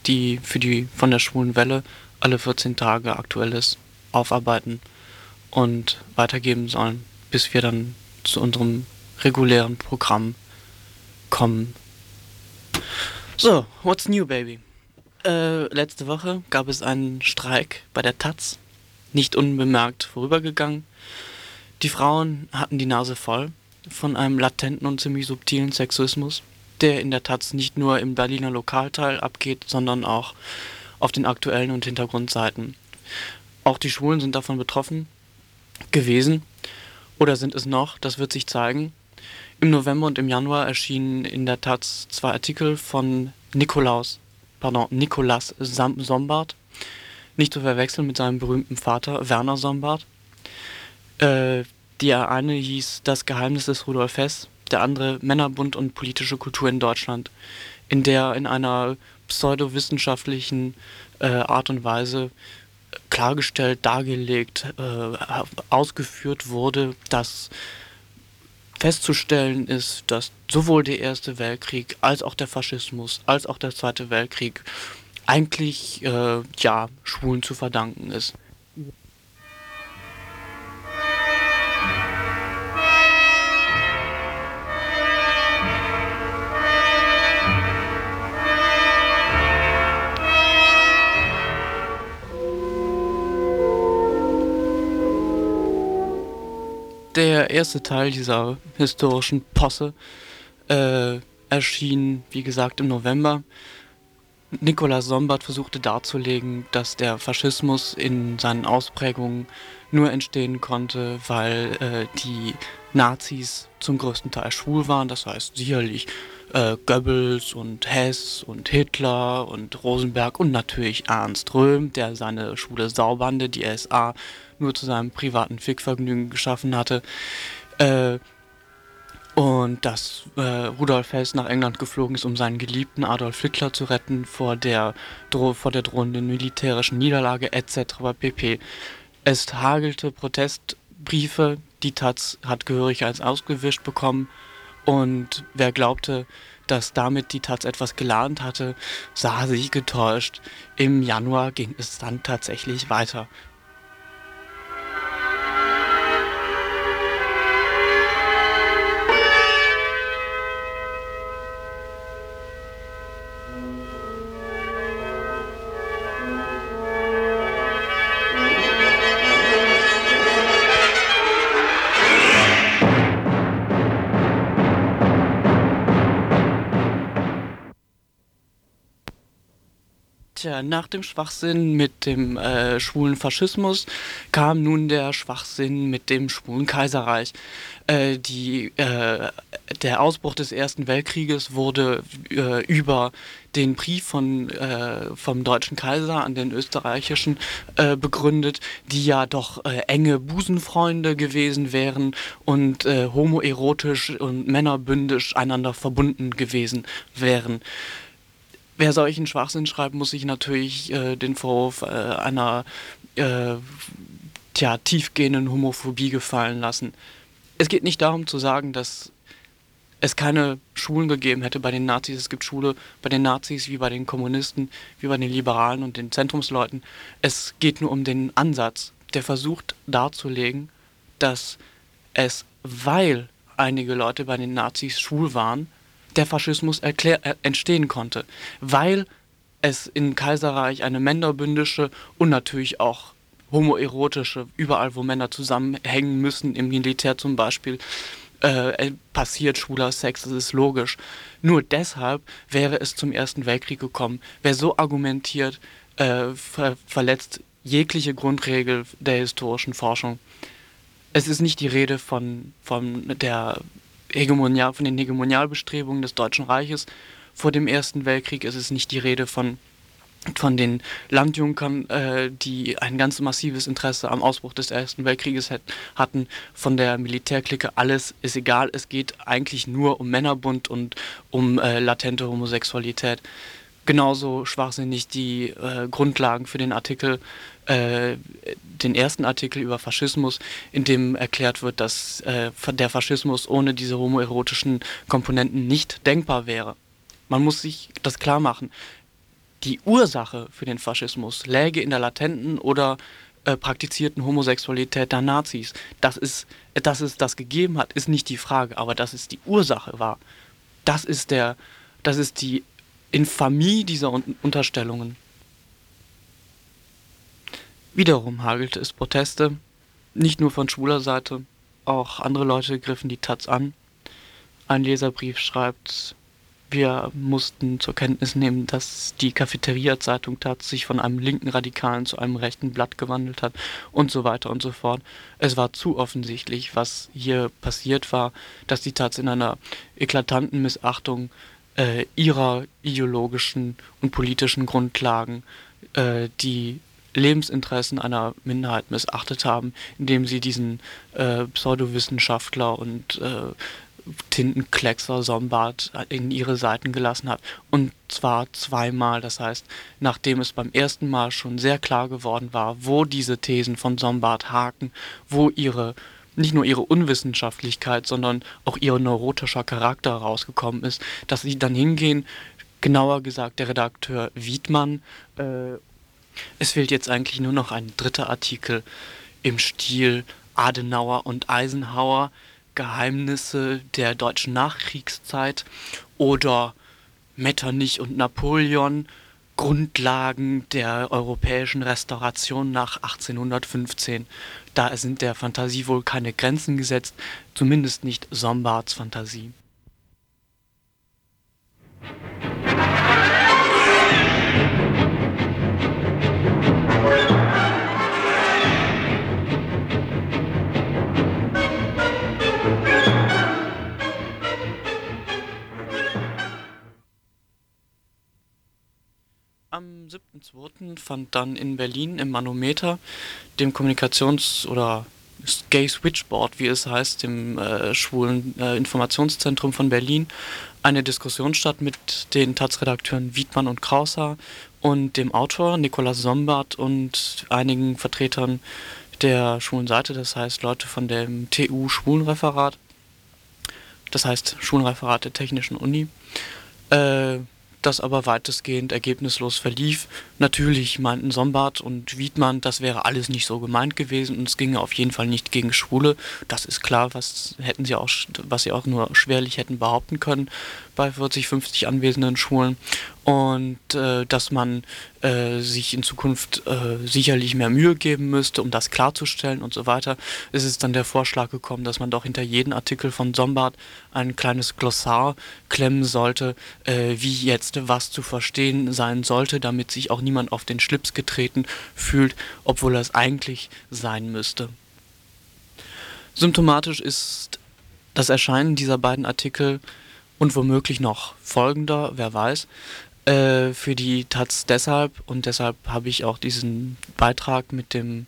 die für die von der Schwulen Welle alle 14 Tage aktuelles aufarbeiten und weitergeben sollen, bis wir dann zu unserem regulären Programm kommen. So, what's new, baby? Äh, letzte Woche gab es einen Streik bei der Taz, nicht unbemerkt vorübergegangen. Die Frauen hatten die Nase voll von einem latenten und ziemlich subtilen Sexismus, der in der Taz nicht nur im Berliner Lokalteil abgeht, sondern auch auf den aktuellen und Hintergrundseiten. Auch die Schwulen sind davon betroffen gewesen oder sind es noch, das wird sich zeigen. Im November und im Januar erschienen in der Taz zwei Artikel von Nikolaus pardon, Nikolaus Sombart, nicht zu verwechseln mit seinem berühmten Vater Werner Sombart. Äh, der eine hieß Das Geheimnis des Rudolf Hess, der andere Männerbund und politische Kultur in Deutschland, in der in einer pseudowissenschaftlichen äh, Art und Weise klargestellt, dargelegt, äh, ausgeführt wurde, dass festzustellen ist, dass sowohl der Erste Weltkrieg als auch der Faschismus als auch der Zweite Weltkrieg eigentlich äh, ja Schwulen zu verdanken ist. Der erste Teil dieser historischen Posse äh, erschien, wie gesagt, im November. Nikolaus Sombart versuchte darzulegen, dass der Faschismus in seinen Ausprägungen nur entstehen konnte, weil äh, die Nazis zum größten Teil schwul waren. Das heißt sicherlich äh, Goebbels und Hess und Hitler und Rosenberg und natürlich Ernst Röhm, der seine schwule Saubande, die SA, nur zu seinem privaten Fickvergnügen geschaffen hatte. Äh, und dass äh, Rudolf Hess nach England geflogen ist, um seinen geliebten Adolf Hitler zu retten vor der, vor der drohenden militärischen Niederlage etc. pp. Es hagelte Protestbriefe, die Taz hat gehörig als ausgewischt bekommen und wer glaubte, dass damit die Taz etwas gelernt hatte, sah sich getäuscht. Im Januar ging es dann tatsächlich weiter. Tja, nach dem Schwachsinn mit dem äh, schwulen Faschismus kam nun der Schwachsinn mit dem schwulen Kaiserreich. Äh, die, äh, der Ausbruch des Ersten Weltkrieges wurde äh, über den Brief von, äh, vom deutschen Kaiser an den österreichischen äh, begründet, die ja doch enge Busenfreunde gewesen wären und homoerotisch und männerbündisch einander verbunden gewesen wären. Wer solchen Schwachsinn schreibt, muss sich natürlich äh, den Vorwurf äh, einer äh, tja, tiefgehenden Homophobie gefallen lassen. Es geht nicht darum zu sagen, dass es keine Schulen gegeben hätte bei den Nazis. Es gibt Schule bei den Nazis wie bei den Kommunisten, wie bei den Liberalen und den Zentrumsleuten. Es geht nur um den Ansatz, der versucht darzulegen, dass es, weil einige Leute bei den Nazis schwul waren, der Faschismus erklär, äh, entstehen konnte, weil es im Kaiserreich eine männerbündische und natürlich auch homoerotische, überall wo Männer zusammenhängen müssen, im Militär zum Beispiel, äh, passiert schwuler Sex, das ist logisch. Nur deshalb wäre es zum Ersten Weltkrieg gekommen. Wer so argumentiert, äh, ver verletzt jegliche Grundregel der historischen Forschung. Es ist nicht die Rede von, von der Hegemonial, von den Hegemonialbestrebungen des Deutschen Reiches vor dem Ersten Weltkrieg. Es ist nicht die Rede von, von den Landjunkern, äh, die ein ganz massives Interesse am Ausbruch des Ersten Weltkrieges hatten, von der Militärklicke. Alles ist egal. Es geht eigentlich nur um Männerbund und um äh, latente Homosexualität genauso schwachsinnig die äh, Grundlagen für den Artikel, äh, den ersten Artikel über Faschismus, in dem erklärt wird, dass äh, der Faschismus ohne diese homoerotischen Komponenten nicht denkbar wäre. Man muss sich das klar machen. Die Ursache für den Faschismus läge in der latenten oder äh, praktizierten Homosexualität der Nazis. Das ist, dass es das gegeben hat, ist nicht die Frage, aber dass es die Ursache war, das ist der, das ist die Infamie dieser Un Unterstellungen. Wiederum hagelte es Proteste, nicht nur von schwuler Seite, auch andere Leute griffen die Taz an. Ein Leserbrief schreibt, wir mussten zur Kenntnis nehmen, dass die Cafeteria-Zeitung Taz sich von einem linken Radikalen zu einem rechten Blatt gewandelt hat und so weiter und so fort. Es war zu offensichtlich, was hier passiert war, dass die Taz in einer eklatanten Missachtung äh, ihrer ideologischen und politischen Grundlagen äh, die Lebensinteressen einer Minderheit missachtet haben, indem sie diesen äh, Pseudowissenschaftler und äh, Tintenkleckser Sombart in ihre Seiten gelassen hat. Und zwar zweimal. Das heißt, nachdem es beim ersten Mal schon sehr klar geworden war, wo diese Thesen von Sombart haken, wo ihre nicht nur ihre Unwissenschaftlichkeit, sondern auch ihr neurotischer Charakter rausgekommen ist, dass sie dann hingehen, genauer gesagt der Redakteur Wiedmann. Äh, es fehlt jetzt eigentlich nur noch ein dritter Artikel im Stil Adenauer und Eisenhower, Geheimnisse der deutschen Nachkriegszeit oder Metternich und Napoleon, Grundlagen der europäischen Restauration nach 1815. Da sind der Fantasie wohl keine Grenzen gesetzt, zumindest nicht Sombarts Fantasie. Am 7.2. fand dann in Berlin im Manometer, dem Kommunikations- oder Gay Switchboard, wie es heißt, dem äh, schwulen äh, Informationszentrum von Berlin, eine Diskussion statt mit den Taz-Redakteuren Wiedmann und Krauser und dem Autor Nikolaus Sombart und einigen Vertretern der schwulen Seite, das heißt Leute von dem TU Schwulenreferat, das heißt Schwulenreferat der Technischen Uni. Äh, das aber weitestgehend ergebnislos verlief. Natürlich meinten Sombart und Wiedmann, das wäre alles nicht so gemeint gewesen und es ginge auf jeden Fall nicht gegen Schwule. Das ist klar, was hätten sie auch, was sie auch nur schwerlich hätten behaupten können bei 40, 50 anwesenden Schwulen und äh, dass man äh, sich in Zukunft äh, sicherlich mehr Mühe geben müsste, um das klarzustellen und so weiter. Es ist dann der Vorschlag gekommen, dass man doch hinter jeden Artikel von Sombart ein kleines Glossar klemmen sollte, äh, wie jetzt was zu verstehen sein sollte, damit sich auch niemand auf den Schlips getreten fühlt, obwohl er es eigentlich sein müsste. Symptomatisch ist das Erscheinen dieser beiden Artikel und womöglich noch folgender, wer weiß, äh, für die Taz deshalb und deshalb habe ich auch diesen Beitrag mit dem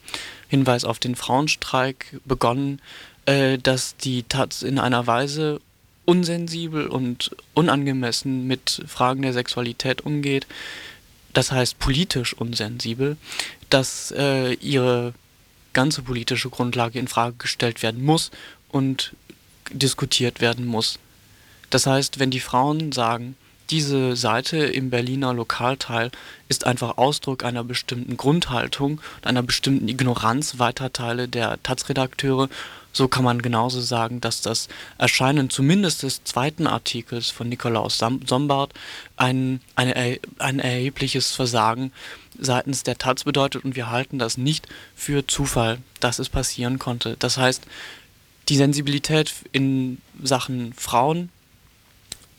Hinweis auf den Frauenstreik begonnen, äh, dass die Taz in einer Weise unsensibel und unangemessen mit Fragen der Sexualität umgeht, das heißt politisch unsensibel, dass äh, ihre ganze politische Grundlage in Frage gestellt werden muss und diskutiert werden muss. Das heißt, wenn die Frauen sagen, diese Seite im Berliner Lokalteil ist einfach Ausdruck einer bestimmten Grundhaltung und einer bestimmten Ignoranz weiter Teile der Taz-Redakteure, so kann man genauso sagen, dass das Erscheinen zumindest des zweiten Artikels von Nikolaus Sombart ein, eine, ein erhebliches Versagen seitens der Taz bedeutet und wir halten das nicht für Zufall, dass es passieren konnte. Das heißt, die Sensibilität in Sachen Frauen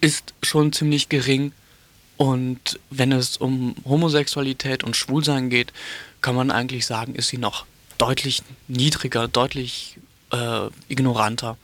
ist schon ziemlich gering. Und wenn es um Homosexualität und Schwulsein geht, kann man eigentlich sagen, ist sie noch deutlich niedriger, deutlich äh, ignoranter.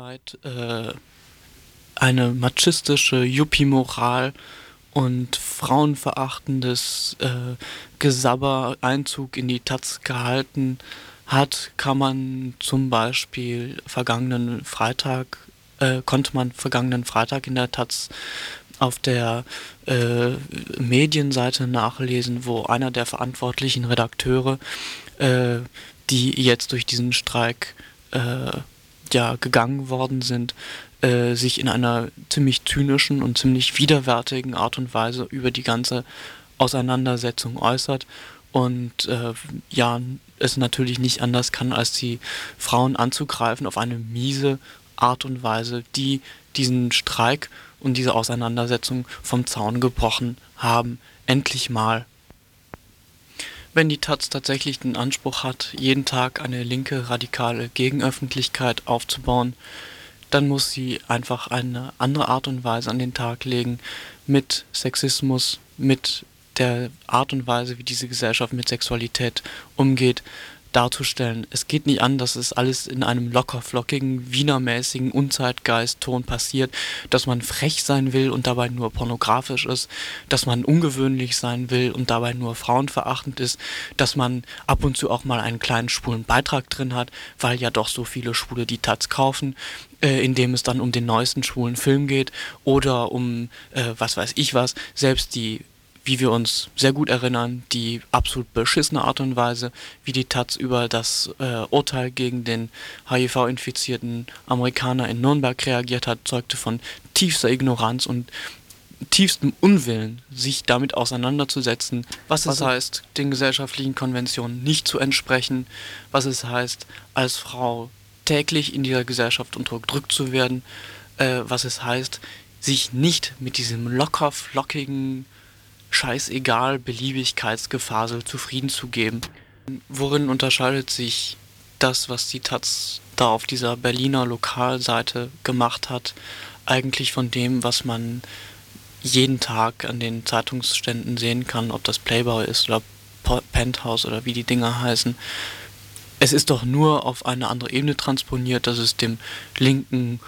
Weit äh, eine machistische Yuppie-Moral und frauenverachtendes äh, Gesabber Einzug in die Taz gehalten hat, kann man zum Beispiel vergangenen Freitag, äh, konnte man vergangenen Freitag in der Taz auf der äh, Medienseite nachlesen, wo einer der verantwortlichen Redakteure, äh, die jetzt durch diesen Streik äh, ja gegangen worden sind, äh, sich in einer ziemlich zynischen und ziemlich widerwärtigen Art und Weise über die ganze Auseinandersetzung äußert und äh, ja, es natürlich nicht anders kann, als die Frauen anzugreifen auf eine miese Art und Weise, die diesen Streik und diese Auseinandersetzung vom Zaun gebrochen haben. Endlich mal. Wenn die Taz tatsächlich den Anspruch hat, jeden Tag eine linke radikale Gegenöffentlichkeit aufzubauen, dann muss sie einfach eine andere Art und Weise an den Tag legen mit Sexismus, mit der Art und Weise, wie diese Gesellschaft mit Sexualität umgeht. Darzustellen. Es geht nicht an, dass es alles in einem locker flockigen, wienermäßigen Unzeitgeist-Ton passiert, dass man frech sein will und dabei nur pornografisch ist, dass man ungewöhnlich sein will und dabei nur frauenverachtend ist, dass man ab und zu auch mal einen kleinen schwulen Beitrag drin hat, weil ja doch so viele Schwule die Taz kaufen, äh, in es dann um den neuesten schwulen Film geht oder um äh, was weiß ich was, selbst die wie wir uns sehr gut erinnern, die absolut beschissene Art und Weise, wie die Taz über das äh, Urteil gegen den HIV-infizierten Amerikaner in Nürnberg reagiert hat, zeugte von tiefster Ignoranz und tiefstem Unwillen, sich damit auseinanderzusetzen, was es heißt, den gesellschaftlichen Konventionen nicht zu entsprechen, was es heißt, als Frau täglich in dieser Gesellschaft unterdrückt zu werden, äh, was es heißt, sich nicht mit diesem locker flockigen scheißegal Beliebigkeitsgefasel zufrieden zu geben. Worin unterscheidet sich das, was die Taz da auf dieser Berliner Lokalseite gemacht hat, eigentlich von dem, was man jeden Tag an den Zeitungsständen sehen kann, ob das Playboy ist oder Penthouse oder wie die Dinger heißen. Es ist doch nur auf eine andere Ebene transponiert, dass es dem linken,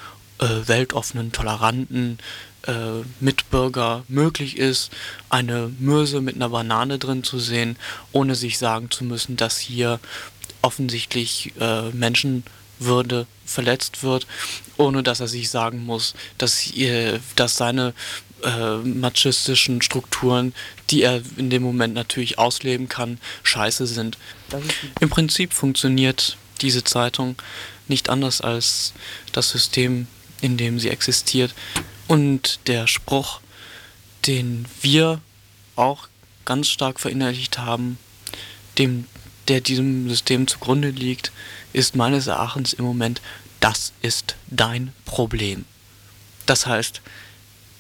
äh, weltoffenen, toleranten, äh, Mitbürger möglich ist, eine Mürse mit einer Banane drin zu sehen, ohne sich sagen zu müssen, dass hier offensichtlich äh, Menschenwürde verletzt wird, ohne dass er sich sagen muss, dass, äh, dass seine äh, machistischen Strukturen, die er in dem Moment natürlich ausleben kann, scheiße sind. Im Prinzip funktioniert diese Zeitung nicht anders als das System, in dem sie existiert. Und der Spruch, den wir auch ganz stark verinnerlicht haben, dem, der diesem System zugrunde liegt, ist meines Erachtens im Moment, das ist dein Problem. Das heißt,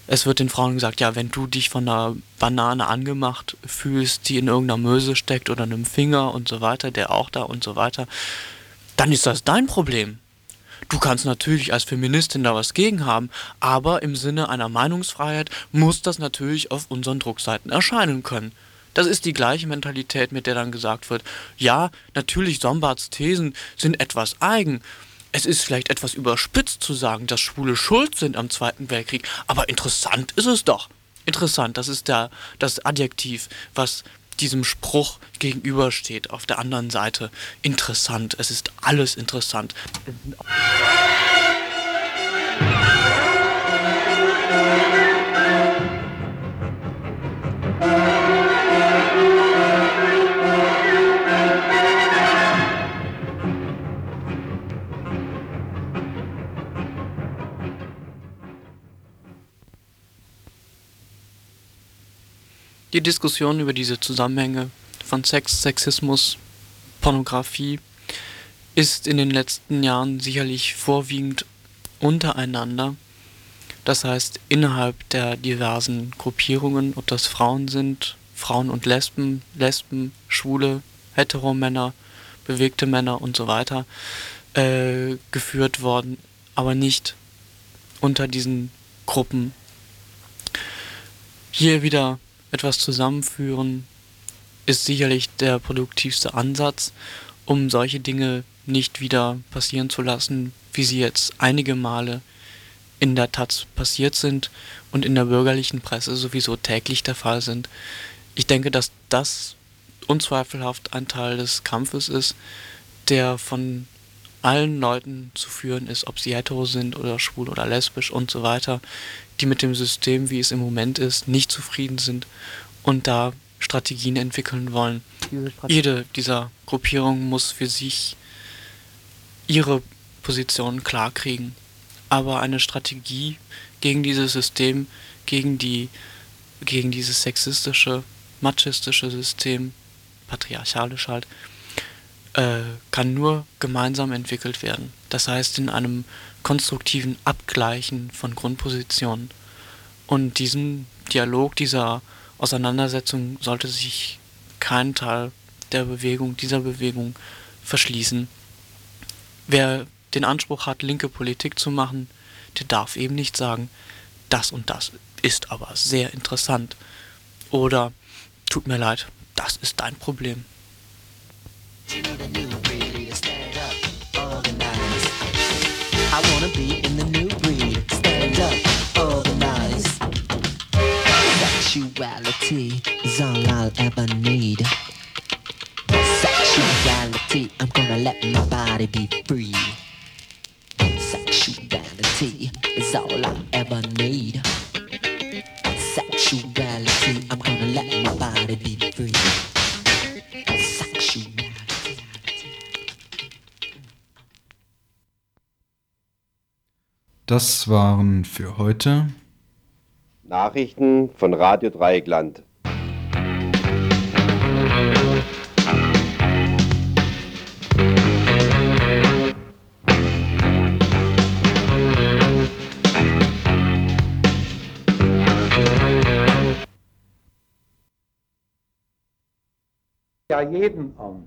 es wird den Frauen gesagt, ja, wenn du dich von einer Banane angemacht fühlst, die in irgendeiner Möse steckt oder einem Finger und so weiter, der auch da und so weiter, dann ist das dein Problem. Du kannst natürlich als Feministin da was gegen haben, aber im Sinne einer Meinungsfreiheit muss das natürlich auf unseren Druckseiten erscheinen können. Das ist die gleiche Mentalität, mit der dann gesagt wird, ja, natürlich Sombarts Thesen sind etwas eigen. Es ist vielleicht etwas überspitzt zu sagen, dass Schwule schuld sind am Zweiten Weltkrieg, aber interessant ist es doch. Interessant, das ist der, das Adjektiv, was diesem Spruch gegenübersteht. Auf der anderen Seite interessant. Es ist alles interessant. Die Diskussion über diese Zusammenhänge von Sex, Sexismus, Pornografie ist in den letzten Jahren sicherlich vorwiegend untereinander, das heißt innerhalb der diversen Gruppierungen, ob das Frauen sind, Frauen und Lesben, Lesben, Schwule, Heteromänner, bewegte Männer und so weiter, äh, geführt worden, aber nicht unter diesen Gruppen. Hier wieder etwas zusammenführen ist sicherlich der produktivste Ansatz, um solche Dinge nicht wieder passieren zu lassen, wie sie jetzt einige Male in der Taz passiert sind und in der bürgerlichen Presse sowieso täglich der Fall sind. Ich denke, dass das unzweifelhaft ein Teil des Kampfes ist, der von allen Leuten zu führen ist, ob sie hetero sind oder schwul oder lesbisch und so weiter, die mit dem System, wie es im Moment ist, nicht zufrieden sind und da Strategien entwickeln wollen. Jede dieser Gruppierungen muss für sich ihre Position klarkriegen. Aber eine Strategie gegen dieses System, gegen, die, gegen dieses sexistische, machistische System, patriarchalisch halt, äh, kann nur gemeinsam entwickelt werden. Das heißt in einem konstruktiven Abgleichen von Grundpositionen. Und diesem Dialog, dieser Auseinandersetzung sollte sich kein Teil der Bewegung, dieser Bewegung verschließen. Wer den Anspruch hat, linke Politik zu machen, der darf eben nicht sagen, das und das ist aber sehr interessant. Oder tut mir leid, das ist dein Problem. Wanna be in the new breed, stand up, organize. Sexuality is all I'll ever need. Sexuality, I'm gonna let my body be free. Sexuality is all I ever need. Sexuality, I'm gonna let my body be free. Das waren für heute Nachrichten von Radio Dreieckland. ja jeden an.